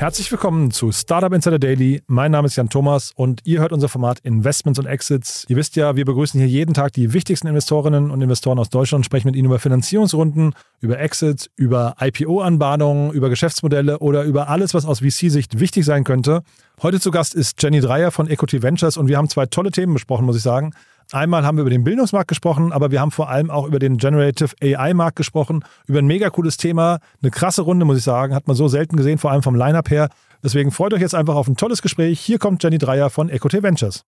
Herzlich willkommen zu Startup Insider Daily. Mein Name ist Jan Thomas und ihr hört unser Format Investments und Exits. Ihr wisst ja, wir begrüßen hier jeden Tag die wichtigsten Investorinnen und Investoren aus Deutschland und sprechen mit ihnen über Finanzierungsrunden, über Exits, über IPO-Anbahnungen, über Geschäftsmodelle oder über alles, was aus VC-Sicht wichtig sein könnte. Heute zu Gast ist Jenny Dreier von Equity Ventures und wir haben zwei tolle Themen besprochen, muss ich sagen. Einmal haben wir über den Bildungsmarkt gesprochen, aber wir haben vor allem auch über den Generative AI-Markt gesprochen, über ein mega cooles Thema. Eine krasse Runde, muss ich sagen, hat man so selten gesehen, vor allem vom Line-Up her. Deswegen freut euch jetzt einfach auf ein tolles Gespräch. Hier kommt Jenny Dreier von Ecote Ventures.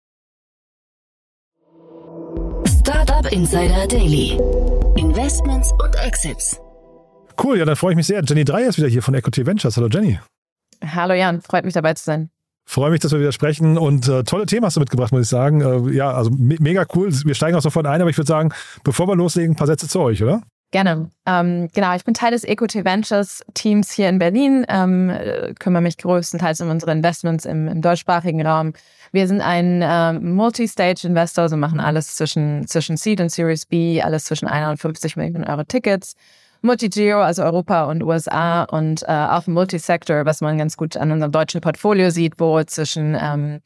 Startup Insider Daily. Investments und Exits. Cool, ja, dann freue ich mich sehr. Jenny Dreier ist wieder hier von Ecote Ventures. Hallo Jenny. Hallo Jan, freut mich dabei zu sein. Freue mich, dass wir wieder sprechen und äh, tolle Themen hast du mitgebracht, muss ich sagen. Äh, ja, also me mega cool. Wir steigen auch sofort ein, aber ich würde sagen, bevor wir loslegen, ein paar Sätze zu euch, oder? Gerne. Ähm, genau, ich bin Teil des Equity Ventures Teams hier in Berlin, ähm, kümmere mich größtenteils um unsere Investments im, im deutschsprachigen Raum. Wir sind ein ähm, Multi-Stage-Investor, also machen alles zwischen, zwischen Seed und Series B, alles zwischen 51 Millionen Euro Tickets. Multi-Geo, also Europa und USA und äh, auch Multi-Sector, was man ganz gut an unserem deutschen Portfolio sieht, wo zwischen ähm,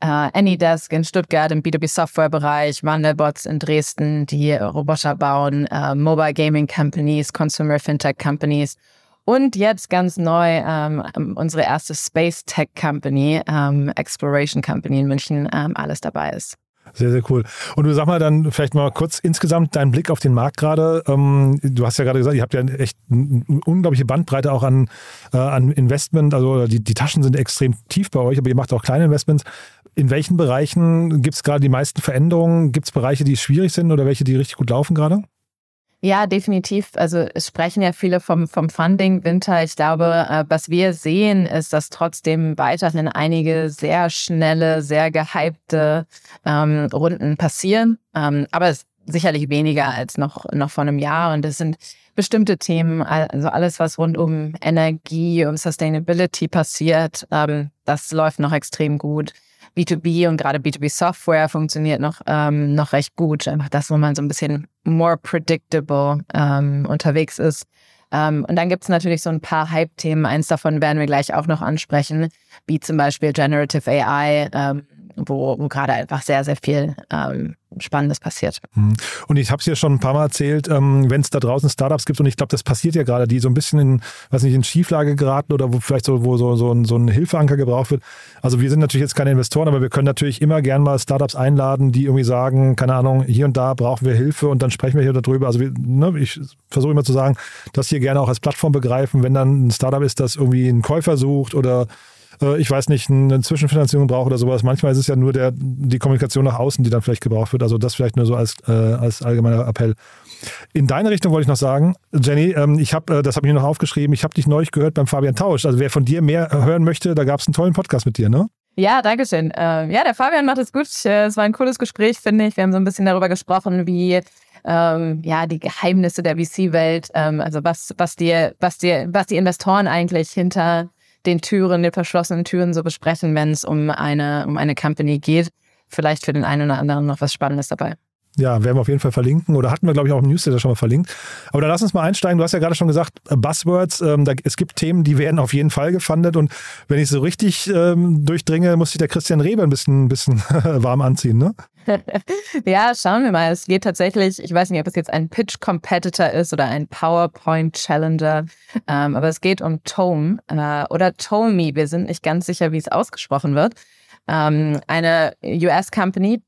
äh, Anydesk in Stuttgart im B2B-Software-Bereich, Wandelbots in Dresden, die Roboter bauen, äh, Mobile Gaming Companies, Consumer Fintech Companies und jetzt ganz neu ähm, unsere erste Space Tech Company, ähm, Exploration Company in München, ähm, alles dabei ist. Sehr, sehr cool. Und du sag mal dann vielleicht mal kurz insgesamt deinen Blick auf den Markt gerade. Ähm, du hast ja gerade gesagt, ihr habt ja echt eine unglaubliche Bandbreite auch an, äh, an Investment. Also die, die Taschen sind extrem tief bei euch, aber ihr macht auch kleine Investments. In welchen Bereichen gibt es gerade die meisten Veränderungen? Gibt es Bereiche, die schwierig sind oder welche, die richtig gut laufen gerade? Ja, definitiv. Also es sprechen ja viele vom, vom Funding Winter. Ich glaube, äh, was wir sehen, ist, dass trotzdem weiterhin einige sehr schnelle, sehr gehypte ähm, Runden passieren. Ähm, aber es sicherlich weniger als noch, noch vor einem Jahr. Und es sind bestimmte Themen, also alles, was rund um Energie, um Sustainability passiert, ähm, das läuft noch extrem gut. B2B und gerade B2B-Software funktioniert noch, ähm, noch recht gut. Einfach das, wo man so ein bisschen more predictable ähm, unterwegs ist. Ähm, und dann gibt es natürlich so ein paar Hype-Themen. Eins davon werden wir gleich auch noch ansprechen, wie zum Beispiel Generative AI, ähm, wo, gerade einfach sehr, sehr viel ähm, Spannendes passiert. Mhm. Und ich habe es ja schon ein paar Mal erzählt, ähm, wenn es da draußen Startups gibt, und ich glaube, das passiert ja gerade, die so ein bisschen in, weiß nicht, in Schieflage geraten oder wo vielleicht so, wo so, so, ein, so ein Hilfeanker gebraucht wird. Also wir sind natürlich jetzt keine Investoren, aber wir können natürlich immer gern mal Startups einladen, die irgendwie sagen, keine Ahnung, hier und da brauchen wir Hilfe und dann sprechen wir hier darüber. Also wir, ne, ich versuche immer zu sagen, dass hier gerne auch als Plattform begreifen, wenn dann ein Startup ist, das irgendwie einen Käufer sucht oder äh, ich weiß nicht, eine Zwischenfinanzierung braucht oder sowas. Manchmal ist es ja nur der, die Kommunikation nach außen, die dann vielleicht gebraucht wird. Also das vielleicht nur so als, äh, als allgemeiner Appell. In deine Richtung wollte ich noch sagen, Jenny, ähm, ich habe, äh, das habe ich mir noch aufgeschrieben, ich habe dich neulich gehört beim Fabian Tausch. Also wer von dir mehr hören möchte, da gab es einen tollen Podcast mit dir, ne? Ja, danke schön. Äh, ja, der Fabian macht es gut. Äh, es war ein cooles Gespräch, finde ich. Wir haben so ein bisschen darüber gesprochen, wie ähm, ja die Geheimnisse der VC-Welt, ähm, also was, was dir, was dir, was die Investoren eigentlich hinter den Türen, den verschlossenen Türen so besprechen, wenn es um eine, um eine Company geht. Vielleicht für den einen oder anderen noch was Spannendes dabei. Ja, werden wir auf jeden Fall verlinken oder hatten wir, glaube ich, auch im Newsletter schon mal verlinkt. Aber dann lass uns mal einsteigen. Du hast ja gerade schon gesagt, äh, Buzzwords, ähm, da, es gibt Themen, die werden auf jeden Fall gefundet und wenn ich so richtig ähm, durchdringe, muss sich der Christian Reber ein bisschen, bisschen warm anziehen, ne? ja, schauen wir mal. Es geht tatsächlich, ich weiß nicht, ob es jetzt ein Pitch-Competitor ist oder ein PowerPoint-Challenger, ähm, aber es geht um Tome äh, oder Tome. Wir sind nicht ganz sicher, wie es ausgesprochen wird. Ähm, eine US-Company,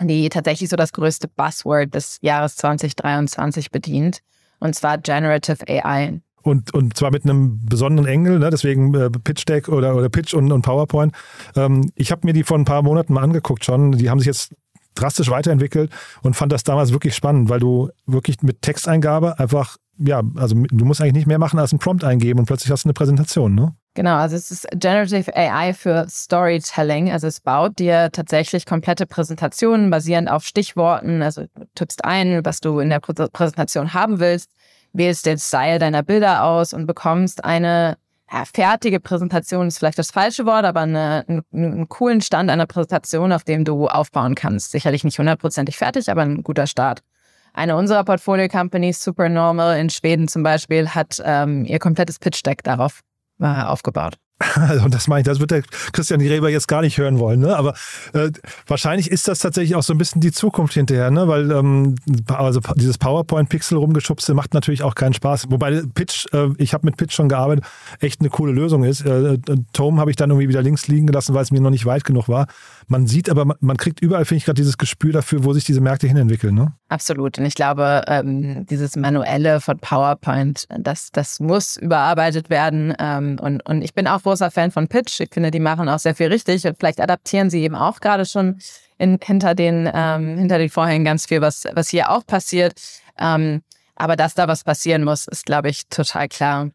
die tatsächlich so das größte Buzzword des Jahres 2023 bedient, und zwar Generative AI. Und, und zwar mit einem besonderen Engel, ne? deswegen äh, Pitch Deck oder, oder Pitch und, und PowerPoint. Ähm, ich habe mir die vor ein paar Monaten mal angeguckt schon. Die haben sich jetzt drastisch weiterentwickelt und fand das damals wirklich spannend, weil du wirklich mit Texteingabe einfach, ja, also du musst eigentlich nicht mehr machen als einen Prompt eingeben und plötzlich hast du eine Präsentation, ne? Genau, also es ist Generative AI für Storytelling. Also es baut dir tatsächlich komplette Präsentationen basierend auf Stichworten. Also du tippst ein, was du in der Präsentation haben willst, wählst den Style deiner Bilder aus und bekommst eine ja, fertige Präsentation ist vielleicht das falsche Wort, aber eine, einen, einen coolen Stand einer Präsentation, auf dem du aufbauen kannst. Sicherlich nicht hundertprozentig fertig, aber ein guter Start. Eine unserer Portfolio-Companies, Supernormal in Schweden zum Beispiel, hat ähm, ihr komplettes Pitch-Deck darauf äh, aufgebaut. Also, das meine ich, das wird der Christian Gräber jetzt gar nicht hören wollen, ne? Aber äh, wahrscheinlich ist das tatsächlich auch so ein bisschen die Zukunft hinterher, ne? Weil ähm, also dieses PowerPoint-Pixel rumgeschubste macht natürlich auch keinen Spaß. Wobei Pitch, äh, ich habe mit Pitch schon gearbeitet, echt eine coole Lösung ist. Äh, äh Tome habe ich dann irgendwie wieder links liegen gelassen, weil es mir noch nicht weit genug war. Man sieht aber, man kriegt überall, finde ich, gerade dieses Gespür dafür, wo sich diese Märkte hinentwickeln, ne? Absolut. Und ich glaube, ähm, dieses Manuelle von PowerPoint, das, das muss überarbeitet werden. Ähm, und, und ich bin auch großer Fan von Pitch. Ich finde, die machen auch sehr viel richtig und vielleicht adaptieren sie eben auch gerade schon in, hinter, den, ähm, hinter den Vorhängen ganz viel, was, was hier auch passiert. Ähm, aber dass da was passieren muss, ist, glaube ich, total klar.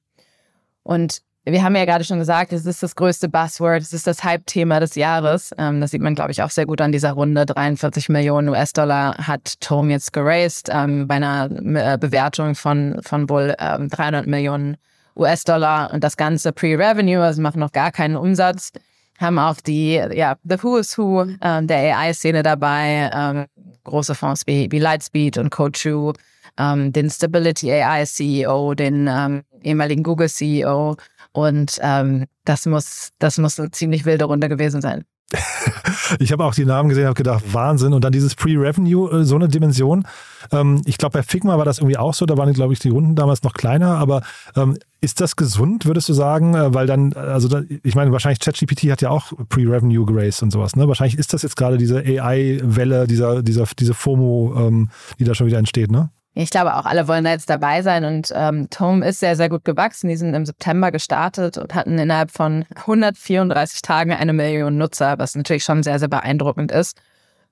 Und wir haben ja gerade schon gesagt, es ist das größte Buzzword, es ist das Hype-Thema des Jahres. Ähm, das sieht man, glaube ich, auch sehr gut an dieser Runde. 43 Millionen US-Dollar hat Tom jetzt geraced ähm, bei einer äh, Bewertung von, von wohl ähm, 300 Millionen US-Dollar und das Ganze Pre-Revenue, also machen noch gar keinen Umsatz. Haben auch die, ja, The Who is Who ähm, der AI-Szene dabei, ähm, große Fonds wie, wie Lightspeed und Cochu, ähm, den Stability AI CEO, den ähm, ehemaligen Google CEO und ähm, das muss, das muss eine ziemlich wilde Runde gewesen sein. ich habe auch die Namen gesehen, habe gedacht, Wahnsinn. Und dann dieses Pre-Revenue, äh, so eine Dimension. Ähm, ich glaube, bei Figma war das irgendwie auch so. Da waren, glaube ich, die Runden damals noch kleiner. Aber ähm, ist das gesund, würdest du sagen? Äh, weil dann, also da, ich meine, wahrscheinlich ChatGPT hat ja auch Pre-Revenue geraced und sowas. Ne? Wahrscheinlich ist das jetzt gerade diese AI-Welle, dieser, dieser, diese FOMO, ähm, die da schon wieder entsteht, ne? Ich glaube auch, alle wollen da jetzt dabei sein und ähm, Tom ist sehr, sehr gut gewachsen. Die sind im September gestartet und hatten innerhalb von 134 Tagen eine Million Nutzer, was natürlich schon sehr, sehr beeindruckend ist.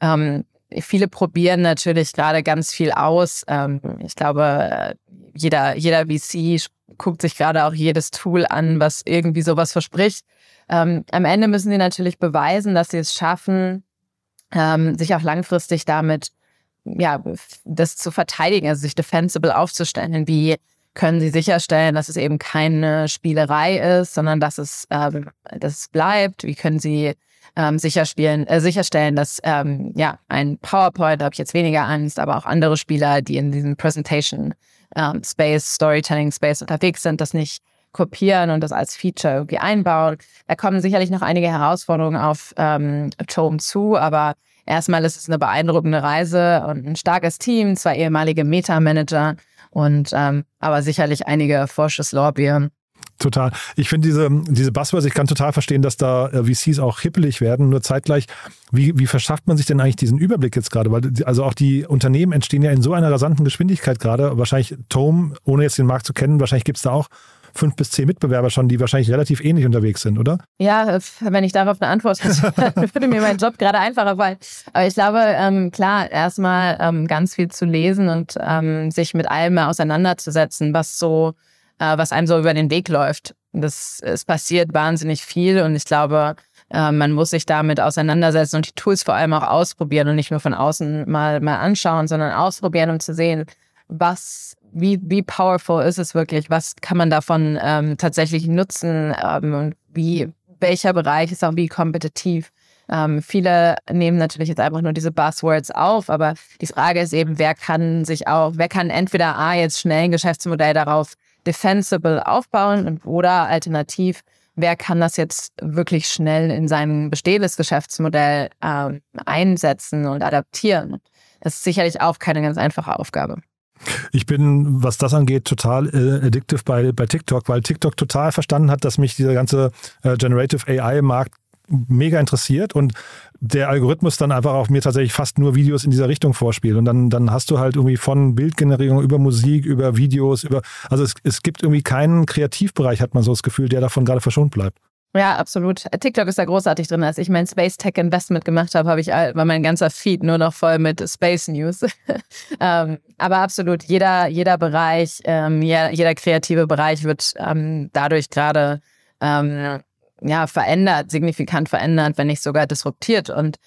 Ähm, viele probieren natürlich gerade ganz viel aus. Ähm, ich glaube, jeder, jeder VC guckt sich gerade auch jedes Tool an, was irgendwie sowas verspricht. Ähm, am Ende müssen sie natürlich beweisen, dass sie es schaffen, ähm, sich auch langfristig damit ja, das zu verteidigen, also sich defensible aufzustellen. Wie können sie sicherstellen, dass es eben keine Spielerei ist, sondern dass es, ähm, dass es bleibt? Wie können sie ähm, sicherspielen, äh, sicherstellen, dass ähm, ja ein PowerPoint, da habe ich jetzt weniger Angst, aber auch andere Spieler, die in diesem Presentation ähm, Space, Storytelling Space unterwegs sind, das nicht kopieren und das als Feature irgendwie einbauen. Da kommen sicherlich noch einige Herausforderungen auf ähm, Tome zu, aber Erstmal ist es eine beeindruckende Reise und ein starkes Team, zwei ehemalige Meta-Manager und ähm, aber sicherlich einige Vorschusslorbeeren. Total. Ich finde diese, diese Buzzwords, ich kann total verstehen, dass da äh, VCs auch hippelig werden. Nur zeitgleich, wie, wie verschafft man sich denn eigentlich diesen Überblick jetzt gerade? Weil also auch die Unternehmen entstehen ja in so einer rasanten Geschwindigkeit gerade. Wahrscheinlich Tome, ohne jetzt den Markt zu kennen, wahrscheinlich gibt es da auch fünf bis zehn Mitbewerber schon, die wahrscheinlich relativ ähnlich unterwegs sind, oder? Ja, wenn ich darauf eine Antwort hätte, würde mir mein Job gerade einfacher fallen. Aber ich glaube, ähm, klar, erstmal ähm, ganz viel zu lesen und ähm, sich mit allem auseinanderzusetzen, was so, äh, was einem so über den Weg läuft. Das, es passiert wahnsinnig viel und ich glaube, äh, man muss sich damit auseinandersetzen und die Tools vor allem auch ausprobieren und nicht nur von außen mal, mal anschauen, sondern ausprobieren, um zu sehen, was wie, wie powerful ist es wirklich? Was kann man davon ähm, tatsächlich nutzen? Ähm, und wie, welcher Bereich ist auch wie kompetitiv? Ähm, viele nehmen natürlich jetzt einfach nur diese Buzzwords auf, aber die Frage ist eben, wer kann sich auch, wer kann entweder A, jetzt schnell ein Geschäftsmodell darauf defensible aufbauen oder alternativ, wer kann das jetzt wirklich schnell in sein bestehendes Geschäftsmodell ähm, einsetzen und adaptieren? Das ist sicherlich auch keine ganz einfache Aufgabe. Ich bin, was das angeht, total äh, addictive bei, bei TikTok, weil TikTok total verstanden hat, dass mich dieser ganze äh, Generative AI-Markt mega interessiert und der Algorithmus dann einfach auch mir tatsächlich fast nur Videos in dieser Richtung vorspielt. Und dann, dann hast du halt irgendwie von Bildgenerierung über Musik, über Videos, über, also es, es gibt irgendwie keinen Kreativbereich, hat man so das Gefühl, der davon gerade verschont bleibt. Ja, absolut. TikTok ist da großartig drin. Als ich mein Space Tech Investment gemacht habe, habe ich war mein ganzer Feed nur noch voll mit Space News. ähm, aber absolut, jeder, jeder Bereich, ähm, jeder, jeder, kreative Bereich wird ähm, dadurch gerade ähm, ja, verändert, signifikant verändert, wenn nicht sogar disruptiert. Und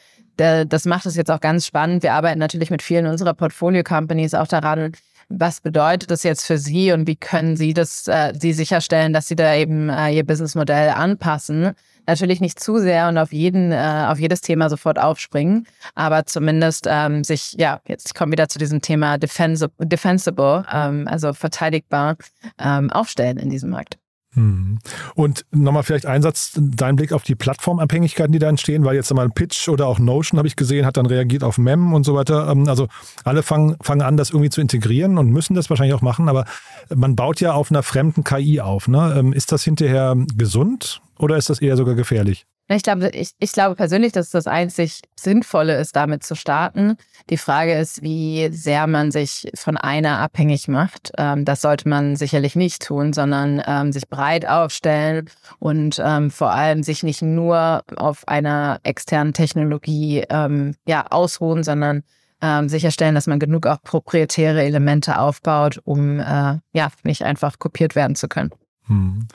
der, das macht es jetzt auch ganz spannend. Wir arbeiten natürlich mit vielen unserer Portfolio-Companies auch daran, was bedeutet das jetzt für Sie und wie können Sie das, äh, Sie sicherstellen, dass Sie da eben äh, Ihr Businessmodell anpassen? Natürlich nicht zu sehr und auf jeden, äh, auf jedes Thema sofort aufspringen, aber zumindest ähm, sich, ja, jetzt kommen wieder zu diesem Thema defensible, defensible ähm, also verteidigbar ähm, aufstellen in diesem Markt. Hm. Und nochmal vielleicht ein Satz, dein Blick auf die Plattformabhängigkeiten, die da entstehen, weil jetzt einmal Pitch oder auch Notion, habe ich gesehen, hat dann reagiert auf MEM und so weiter. Ähm, also alle fangen, fangen an, das irgendwie zu integrieren und müssen das wahrscheinlich auch machen, aber man baut ja auf einer fremden KI auf. Ne? Ähm, ist das hinterher gesund oder ist das eher sogar gefährlich? Ich glaube, ich, ich glaube persönlich, dass das einzig Sinnvolle ist, damit zu starten. Die Frage ist, wie sehr man sich von einer abhängig macht. Ähm, das sollte man sicherlich nicht tun, sondern ähm, sich breit aufstellen und ähm, vor allem sich nicht nur auf einer externen Technologie ähm, ja, ausruhen, sondern ähm, sicherstellen, dass man genug auch proprietäre Elemente aufbaut, um äh, ja nicht einfach kopiert werden zu können. Hm.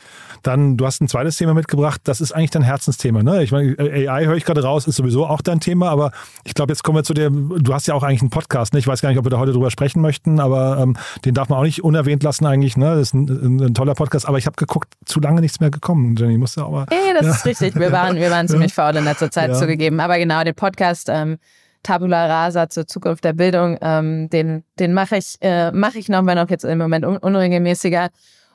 Dann, du hast ein zweites Thema mitgebracht, das ist eigentlich dein Herzensthema. Ne? Ich meine, AI höre ich gerade raus, ist sowieso auch dein Thema, aber ich glaube, jetzt kommen wir zu der, du hast ja auch eigentlich einen Podcast, ne? ich weiß gar nicht, ob wir da heute drüber sprechen möchten, aber ähm, den darf man auch nicht unerwähnt lassen eigentlich, ne? das ist ein, ein toller Podcast, aber ich habe geguckt, zu lange nichts mehr gekommen, Jenny, musst du auch mal... Ja, das ja. ist richtig, wir waren, wir waren ziemlich faul in letzter Zeit ja. zugegeben, aber genau, den Podcast... Ähm, Tabula Rasa zur Zukunft der Bildung, ähm, den, den mache ich, äh, mach ich noch, wenn auch jetzt im Moment un unregelmäßiger.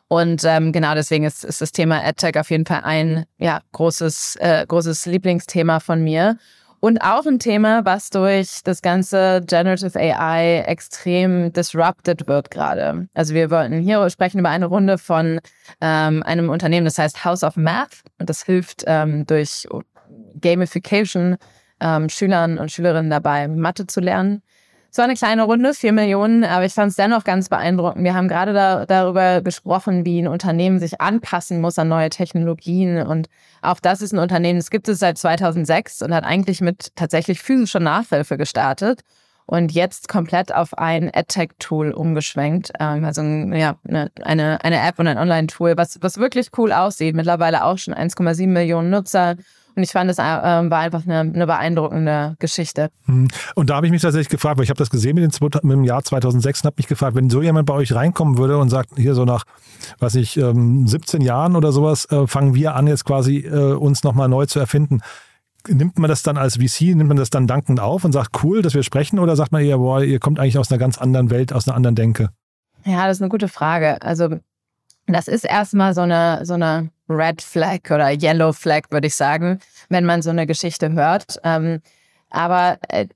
Und ähm, genau deswegen ist, ist das Thema AdTech auf jeden Fall ein ja, großes, äh, großes Lieblingsthema von mir. Und auch ein Thema, was durch das ganze Generative AI extrem disrupted wird gerade. Also wir wollten hier sprechen über eine Runde von ähm, einem Unternehmen, das heißt House of Math. Und das hilft ähm, durch Gamification ähm, Schülern und Schülerinnen dabei, Mathe zu lernen. Es war eine kleine Runde, vier Millionen, aber ich fand es dennoch ganz beeindruckend. Wir haben gerade da, darüber gesprochen, wie ein Unternehmen sich anpassen muss an neue Technologien. Und auch das ist ein Unternehmen, das gibt es seit 2006 und hat eigentlich mit tatsächlich physischer Nachhilfe gestartet und jetzt komplett auf ein AdTech-Tool umgeschwenkt. Ähm, also ja, eine, eine App und ein Online-Tool, was, was wirklich cool aussieht. Mittlerweile auch schon 1,7 Millionen Nutzer und ich fand, es äh, war einfach eine, eine, beeindruckende Geschichte. Hm. Und da habe ich mich tatsächlich gefragt, weil ich habe das gesehen mit, den, mit, dem Jahr 2006 und habe mich gefragt, wenn so jemand bei euch reinkommen würde und sagt, hier so nach, was ich, 17 ähm, Jahren oder sowas, äh, fangen wir an, jetzt quasi äh, uns nochmal neu zu erfinden nimmt man das dann als VC, nimmt man das dann dankend auf und sagt, cool, dass wir sprechen, oder sagt man eher, boah, ihr kommt eigentlich aus einer ganz anderen Welt, aus einer anderen Denke? Ja, das ist eine gute Frage. Also das ist erstmal so eine, so eine Red Flag oder Yellow Flag, würde ich sagen, wenn man so eine Geschichte hört. Ähm, aber äh,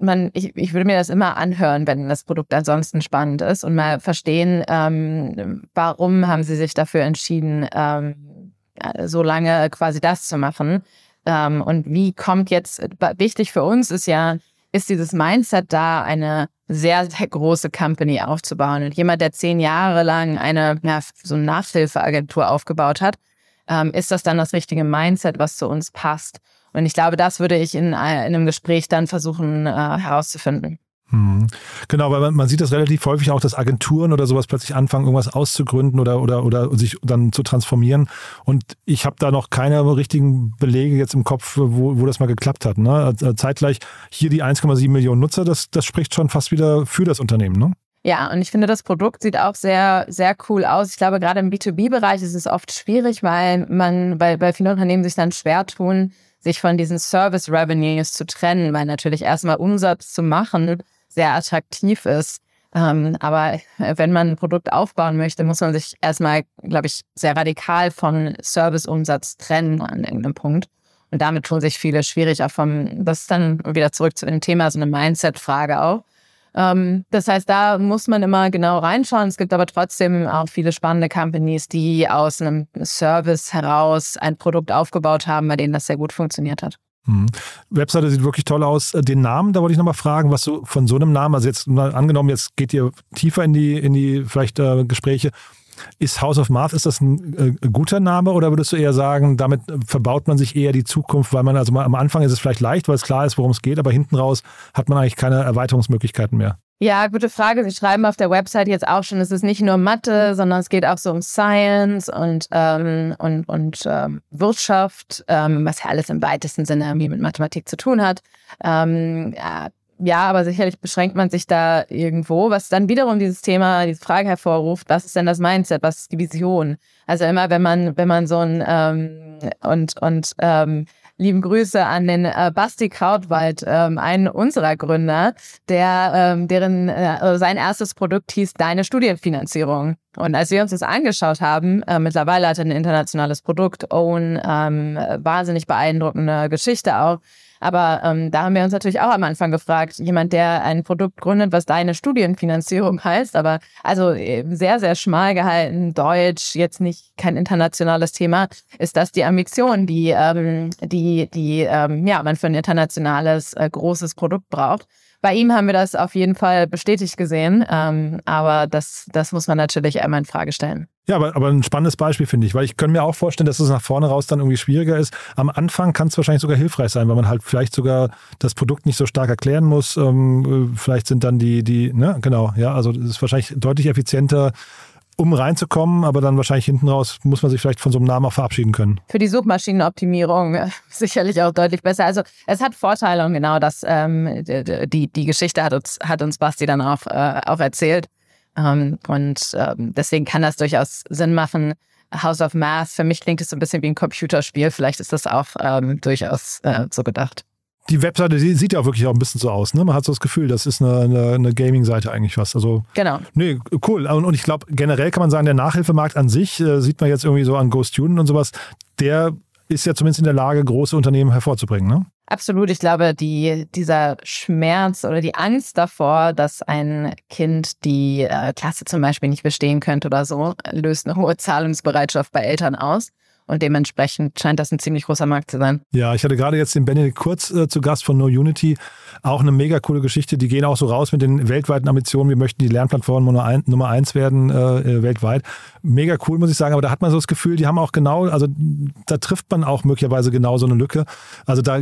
man, ich, ich würde mir das immer anhören, wenn das Produkt ansonsten spannend ist und mal verstehen, ähm, warum haben sie sich dafür entschieden, ähm, so lange quasi das zu machen. Ähm, und wie kommt jetzt, wichtig für uns ist ja, ist dieses Mindset da, eine sehr, sehr große Company aufzubauen. Und jemand, der zehn Jahre lang eine, ja, so eine Nachhilfeagentur aufgebaut hat, ähm, ist das dann das richtige Mindset, was zu uns passt? Und ich glaube, das würde ich in, äh, in einem Gespräch dann versuchen äh, herauszufinden. Hm. Genau, weil man, man, sieht das relativ häufig auch, dass Agenturen oder sowas plötzlich anfangen, irgendwas auszugründen oder, oder, oder sich dann zu transformieren. Und ich habe da noch keine richtigen Belege jetzt im Kopf, wo, wo das mal geklappt hat. Ne? Also zeitgleich hier die 1,7 Millionen Nutzer, das, das spricht schon fast wieder für das Unternehmen. Ne? Ja, und ich finde, das Produkt sieht auch sehr, sehr cool aus. Ich glaube, gerade im B2B-Bereich ist es oft schwierig, weil man, weil, weil viele Unternehmen sich dann schwer tun, sich von diesen Service Revenues zu trennen, weil natürlich erstmal Umsatz zu machen sehr attraktiv ist. Ähm, aber wenn man ein Produkt aufbauen möchte, muss man sich erstmal, glaube ich, sehr radikal von Serviceumsatz trennen an irgendeinem Punkt. Und damit tun sich viele schwierig, auch vom, das ist dann wieder zurück zu dem Thema, so eine Mindset-Frage auch. Ähm, das heißt, da muss man immer genau reinschauen. Es gibt aber trotzdem auch viele spannende Companies, die aus einem Service heraus ein Produkt aufgebaut haben, bei denen das sehr gut funktioniert hat. Mhm. Webseite sieht wirklich toll aus. Äh, den Namen, da wollte ich nochmal fragen, was du von so einem Namen, also jetzt mal angenommen, jetzt geht ihr tiefer in die, in die vielleicht äh, Gespräche. Ist House of Math, ist das ein äh, guter Name oder würdest du eher sagen, damit verbaut man sich eher die Zukunft, weil man, also mal, am Anfang ist es vielleicht leicht, weil es klar ist, worum es geht, aber hinten raus hat man eigentlich keine Erweiterungsmöglichkeiten mehr? Ja, gute Frage. Sie schreiben auf der Website jetzt auch schon, es ist nicht nur Mathe, sondern es geht auch so um Science und, ähm, und, und ähm, Wirtschaft, ähm, was ja alles im weitesten Sinne irgendwie mit Mathematik zu tun hat. Ähm, ja, ja, aber sicherlich beschränkt man sich da irgendwo, was dann wiederum dieses Thema, diese Frage hervorruft, was ist denn das Mindset, was ist die Vision? Also immer, wenn man, wenn man so ein ähm, und, und ähm, lieben Grüße an den äh, Basti Krautwald, ähm, einen unserer Gründer, der ähm, deren äh, sein erstes Produkt hieß Deine Studienfinanzierung. Und als wir uns das angeschaut haben, äh, mittlerweile hat er ein internationales Produkt, Own, ähm, wahnsinnig beeindruckende Geschichte auch. Aber ähm, da haben wir uns natürlich auch am Anfang gefragt, jemand, der ein Produkt gründet, was deine Studienfinanzierung heißt, aber also äh, sehr, sehr schmal gehalten, Deutsch, jetzt nicht kein internationales Thema, ist das die Ambition, die, ähm, die, die ähm, ja, man für ein internationales, äh, großes Produkt braucht. Bei ihm haben wir das auf jeden Fall bestätigt gesehen, ähm, aber das, das muss man natürlich einmal in Frage stellen. Ja, aber, aber ein spannendes Beispiel finde ich, weil ich könnte mir auch vorstellen, dass es nach vorne raus dann irgendwie schwieriger ist. Am Anfang kann es wahrscheinlich sogar hilfreich sein, weil man halt vielleicht sogar das Produkt nicht so stark erklären muss. Ähm, vielleicht sind dann die, die, ne, genau, ja, also es ist wahrscheinlich deutlich effizienter, um reinzukommen, aber dann wahrscheinlich hinten raus muss man sich vielleicht von so einem Namen auch verabschieden können. Für die Suchmaschinenoptimierung äh, sicherlich auch deutlich besser. Also es hat Vorteile und genau das, ähm, die, die Geschichte hat uns, hat uns Basti dann auch, äh, auch erzählt. Ähm, und ähm, deswegen kann das durchaus Sinn machen. House of Math, für mich klingt es so ein bisschen wie ein Computerspiel. Vielleicht ist das auch ähm, durchaus äh, so gedacht die Webseite sieht ja auch wirklich auch ein bisschen so aus. Ne? Man hat so das Gefühl, das ist eine, eine, eine Gaming-Seite eigentlich fast. Also, genau. Nee, cool. Und, und ich glaube, generell kann man sagen, der Nachhilfemarkt an sich, äh, sieht man jetzt irgendwie so an Go Student und sowas, der ist ja zumindest in der Lage, große Unternehmen hervorzubringen. Ne? Absolut. Ich glaube, die, dieser Schmerz oder die Angst davor, dass ein Kind die äh, Klasse zum Beispiel nicht bestehen könnte oder so, löst eine hohe Zahlungsbereitschaft bei Eltern aus. Und dementsprechend scheint das ein ziemlich großer Markt zu sein. Ja, ich hatte gerade jetzt den Benedikt Kurz äh, zu Gast von No Unity. Auch eine mega coole Geschichte. Die gehen auch so raus mit den weltweiten Ambitionen. Wir möchten die Lernplattform Nummer, ein, Nummer eins werden äh, äh, weltweit. Mega cool, muss ich sagen. Aber da hat man so das Gefühl, die haben auch genau, also da trifft man auch möglicherweise genau so eine Lücke. Also da,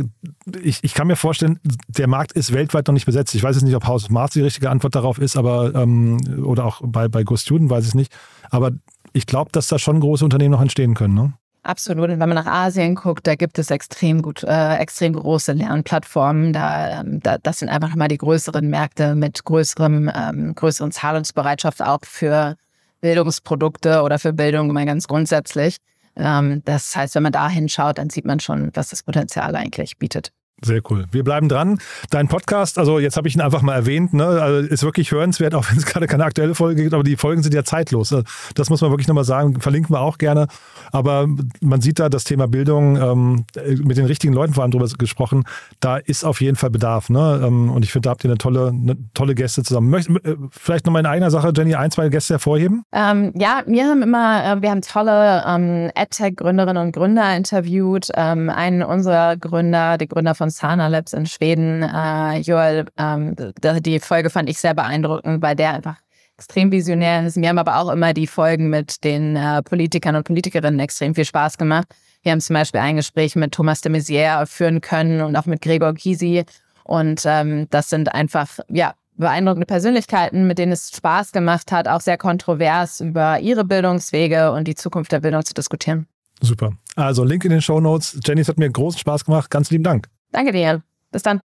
ich, ich kann mir vorstellen, der Markt ist weltweit noch nicht besetzt. Ich weiß jetzt nicht, ob House of Mars die richtige Antwort darauf ist, aber ähm, oder auch bei, bei Go Student weiß ich es nicht. Aber ich glaube, dass da schon große Unternehmen noch entstehen können. Ne? Absolut. Und wenn man nach Asien guckt, da gibt es extrem gut, äh, extrem große Lernplattformen. Da, ähm, da, das sind einfach mal die größeren Märkte mit größerem, ähm, größeren Zahlungsbereitschaft auch für Bildungsprodukte oder für Bildung mal ganz grundsätzlich. Ähm, das heißt, wenn man da hinschaut, dann sieht man schon, was das Potenzial eigentlich bietet. Sehr cool. Wir bleiben dran. Dein Podcast, also jetzt habe ich ihn einfach mal erwähnt, ne, also ist wirklich hörenswert, auch wenn es gerade keine aktuelle Folge gibt, aber die Folgen sind ja zeitlos. Ne? Das muss man wirklich nochmal sagen, verlinken wir auch gerne. Aber man sieht da das Thema Bildung, ähm, mit den richtigen Leuten vor allem drüber gesprochen, da ist auf jeden Fall Bedarf. Ne? Ähm, und ich finde, da habt ihr eine tolle, eine tolle Gäste zusammen. Möcht, äh, vielleicht nochmal in einer Sache, Jenny, ein, zwei Gäste hervorheben? Ähm, ja, wir haben immer, äh, wir haben tolle ähm, AdTech-Gründerinnen und Gründer interviewt. Ähm, einen unserer Gründer, der Gründer von von Sana Labs in Schweden, äh, Joel, ähm, die Folge fand ich sehr beeindruckend, weil der einfach extrem visionär ist. Mir haben aber auch immer die Folgen mit den äh, Politikern und Politikerinnen extrem viel Spaß gemacht. Wir haben zum Beispiel ein Gespräch mit Thomas de Maizière führen können und auch mit Gregor Gysi. Und ähm, das sind einfach, ja, beeindruckende Persönlichkeiten, mit denen es Spaß gemacht hat, auch sehr kontrovers über ihre Bildungswege und die Zukunft der Bildung zu diskutieren. Super. Also Link in den Show Notes. Jenny, es hat mir großen Spaß gemacht. Ganz lieben Dank. Danke dir. Bis dann.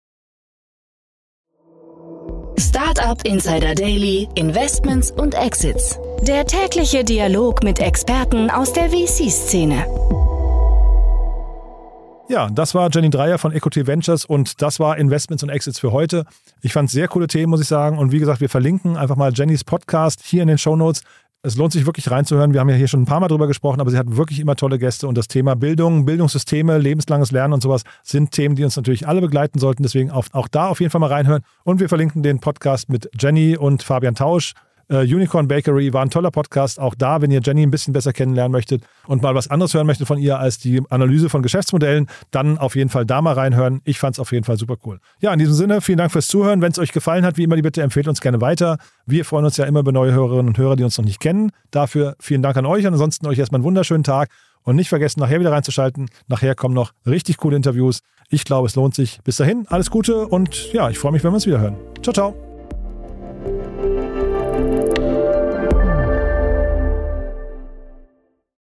Startup Insider Daily, Investments und Exits. Der tägliche Dialog mit Experten aus der VC-Szene. Ja, das war Jenny Dreier von Equity Ventures und das war Investments und Exits für heute. Ich fand es sehr coole Themen, muss ich sagen. Und wie gesagt, wir verlinken einfach mal Jennys Podcast hier in den Show Notes es lohnt sich wirklich reinzuhören. Wir haben ja hier schon ein paar Mal drüber gesprochen, aber sie hat wirklich immer tolle Gäste und das Thema Bildung, Bildungssysteme, lebenslanges Lernen und sowas sind Themen, die uns natürlich alle begleiten sollten. Deswegen auch, auch da auf jeden Fall mal reinhören. Und wir verlinken den Podcast mit Jenny und Fabian Tausch. Uh, Unicorn Bakery war ein toller Podcast. Auch da, wenn ihr Jenny ein bisschen besser kennenlernen möchtet und mal was anderes hören möchtet von ihr als die Analyse von Geschäftsmodellen, dann auf jeden Fall da mal reinhören. Ich fand es auf jeden Fall super cool. Ja, in diesem Sinne, vielen Dank fürs Zuhören. Wenn es euch gefallen hat, wie immer, die bitte empfehlt uns gerne weiter. Wir freuen uns ja immer über neue Hörerinnen und Hörer, die uns noch nicht kennen. Dafür vielen Dank an euch ansonsten euch erstmal einen wunderschönen Tag. Und nicht vergessen, nachher wieder reinzuschalten. Nachher kommen noch richtig coole Interviews. Ich glaube, es lohnt sich. Bis dahin, alles Gute und ja, ich freue mich, wenn wir uns wieder hören. Ciao, ciao.